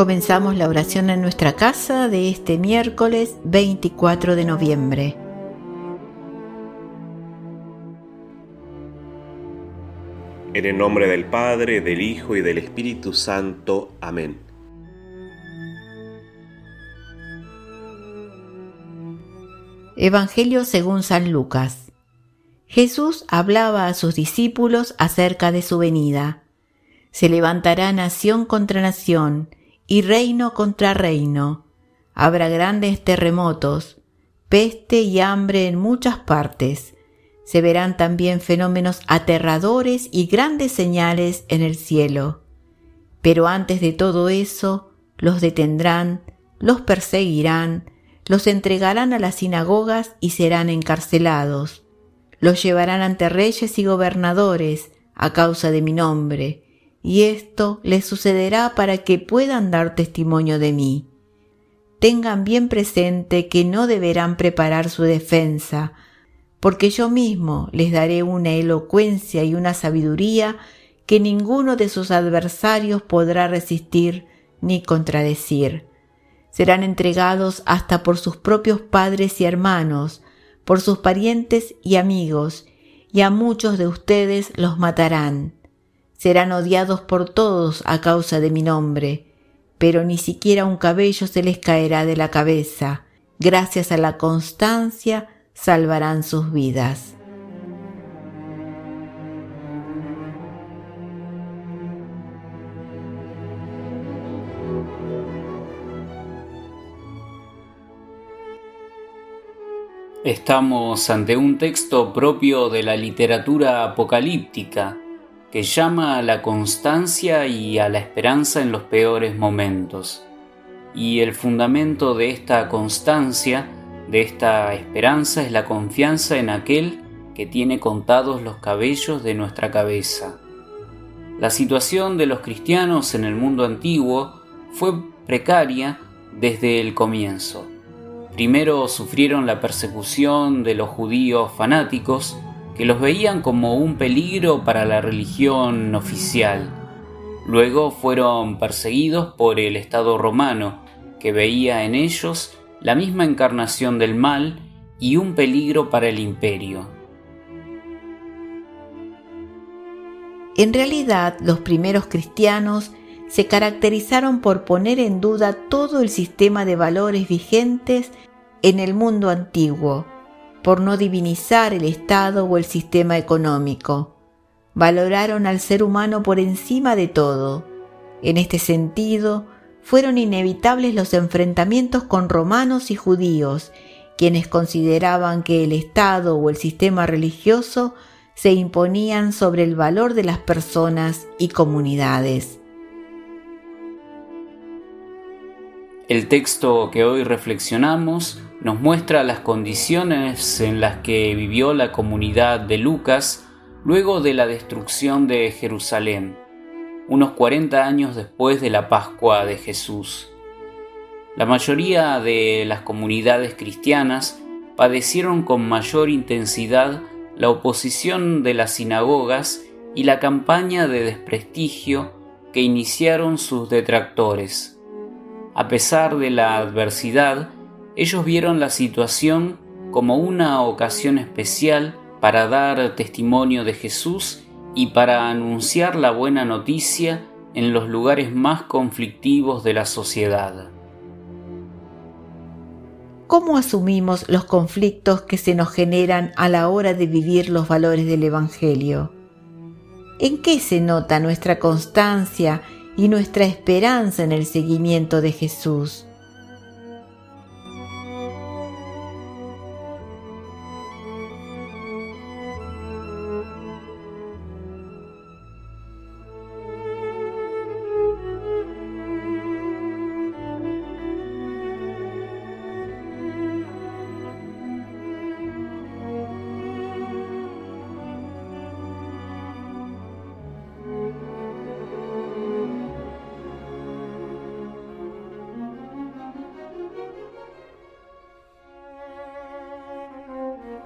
Comenzamos la oración en nuestra casa de este miércoles 24 de noviembre. En el nombre del Padre, del Hijo y del Espíritu Santo. Amén. Evangelio según San Lucas. Jesús hablaba a sus discípulos acerca de su venida. Se levantará nación contra nación y reino contra reino. Habrá grandes terremotos, peste y hambre en muchas partes. Se verán también fenómenos aterradores y grandes señales en el cielo. Pero antes de todo eso, los detendrán, los perseguirán, los entregarán a las sinagogas y serán encarcelados. Los llevarán ante reyes y gobernadores a causa de mi nombre y esto les sucederá para que puedan dar testimonio de mí. Tengan bien presente que no deberán preparar su defensa, porque yo mismo les daré una elocuencia y una sabiduría que ninguno de sus adversarios podrá resistir ni contradecir. Serán entregados hasta por sus propios padres y hermanos, por sus parientes y amigos, y a muchos de ustedes los matarán serán odiados por todos a causa de mi nombre, pero ni siquiera un cabello se les caerá de la cabeza. Gracias a la constancia salvarán sus vidas. Estamos ante un texto propio de la literatura apocalíptica que llama a la constancia y a la esperanza en los peores momentos. Y el fundamento de esta constancia, de esta esperanza, es la confianza en aquel que tiene contados los cabellos de nuestra cabeza. La situación de los cristianos en el mundo antiguo fue precaria desde el comienzo. Primero sufrieron la persecución de los judíos fanáticos, que los veían como un peligro para la religión oficial. Luego fueron perseguidos por el Estado romano, que veía en ellos la misma encarnación del mal y un peligro para el imperio. En realidad, los primeros cristianos se caracterizaron por poner en duda todo el sistema de valores vigentes en el mundo antiguo por no divinizar el Estado o el sistema económico. Valoraron al ser humano por encima de todo. En este sentido, fueron inevitables los enfrentamientos con romanos y judíos, quienes consideraban que el Estado o el sistema religioso se imponían sobre el valor de las personas y comunidades. El texto que hoy reflexionamos nos muestra las condiciones en las que vivió la comunidad de Lucas luego de la destrucción de Jerusalén, unos 40 años después de la Pascua de Jesús. La mayoría de las comunidades cristianas padecieron con mayor intensidad la oposición de las sinagogas y la campaña de desprestigio que iniciaron sus detractores. A pesar de la adversidad, ellos vieron la situación como una ocasión especial para dar testimonio de Jesús y para anunciar la buena noticia en los lugares más conflictivos de la sociedad. ¿Cómo asumimos los conflictos que se nos generan a la hora de vivir los valores del Evangelio? ¿En qué se nota nuestra constancia y nuestra esperanza en el seguimiento de Jesús.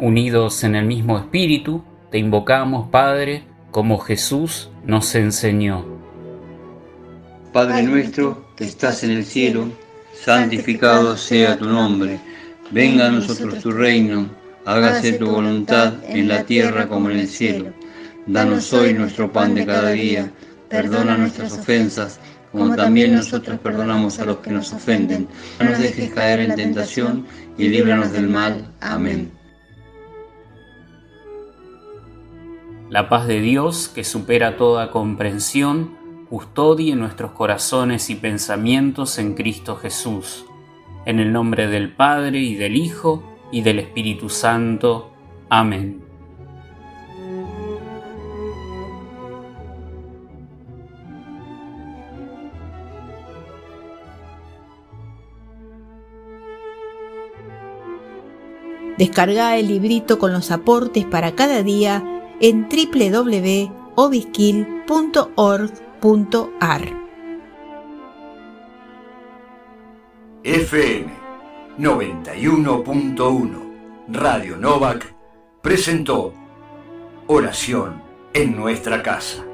Unidos en el mismo espíritu, te invocamos, Padre, como Jesús nos enseñó. Padre nuestro que estás en el cielo, santificado sea tu nombre. Venga a nosotros tu reino, hágase tu voluntad en la tierra como en el cielo. Danos hoy nuestro pan de cada día, perdona nuestras ofensas, como también nosotros perdonamos a los que nos ofenden. No nos dejes caer en tentación y líbranos del mal. Amén. La paz de Dios, que supera toda comprensión, custodie nuestros corazones y pensamientos en Cristo Jesús. En el nombre del Padre y del Hijo y del Espíritu Santo. Amén. Descarga el librito con los aportes para cada día en www.obisquil.org.ar. FM 91.1 Radio Novak presentó Oración en nuestra casa.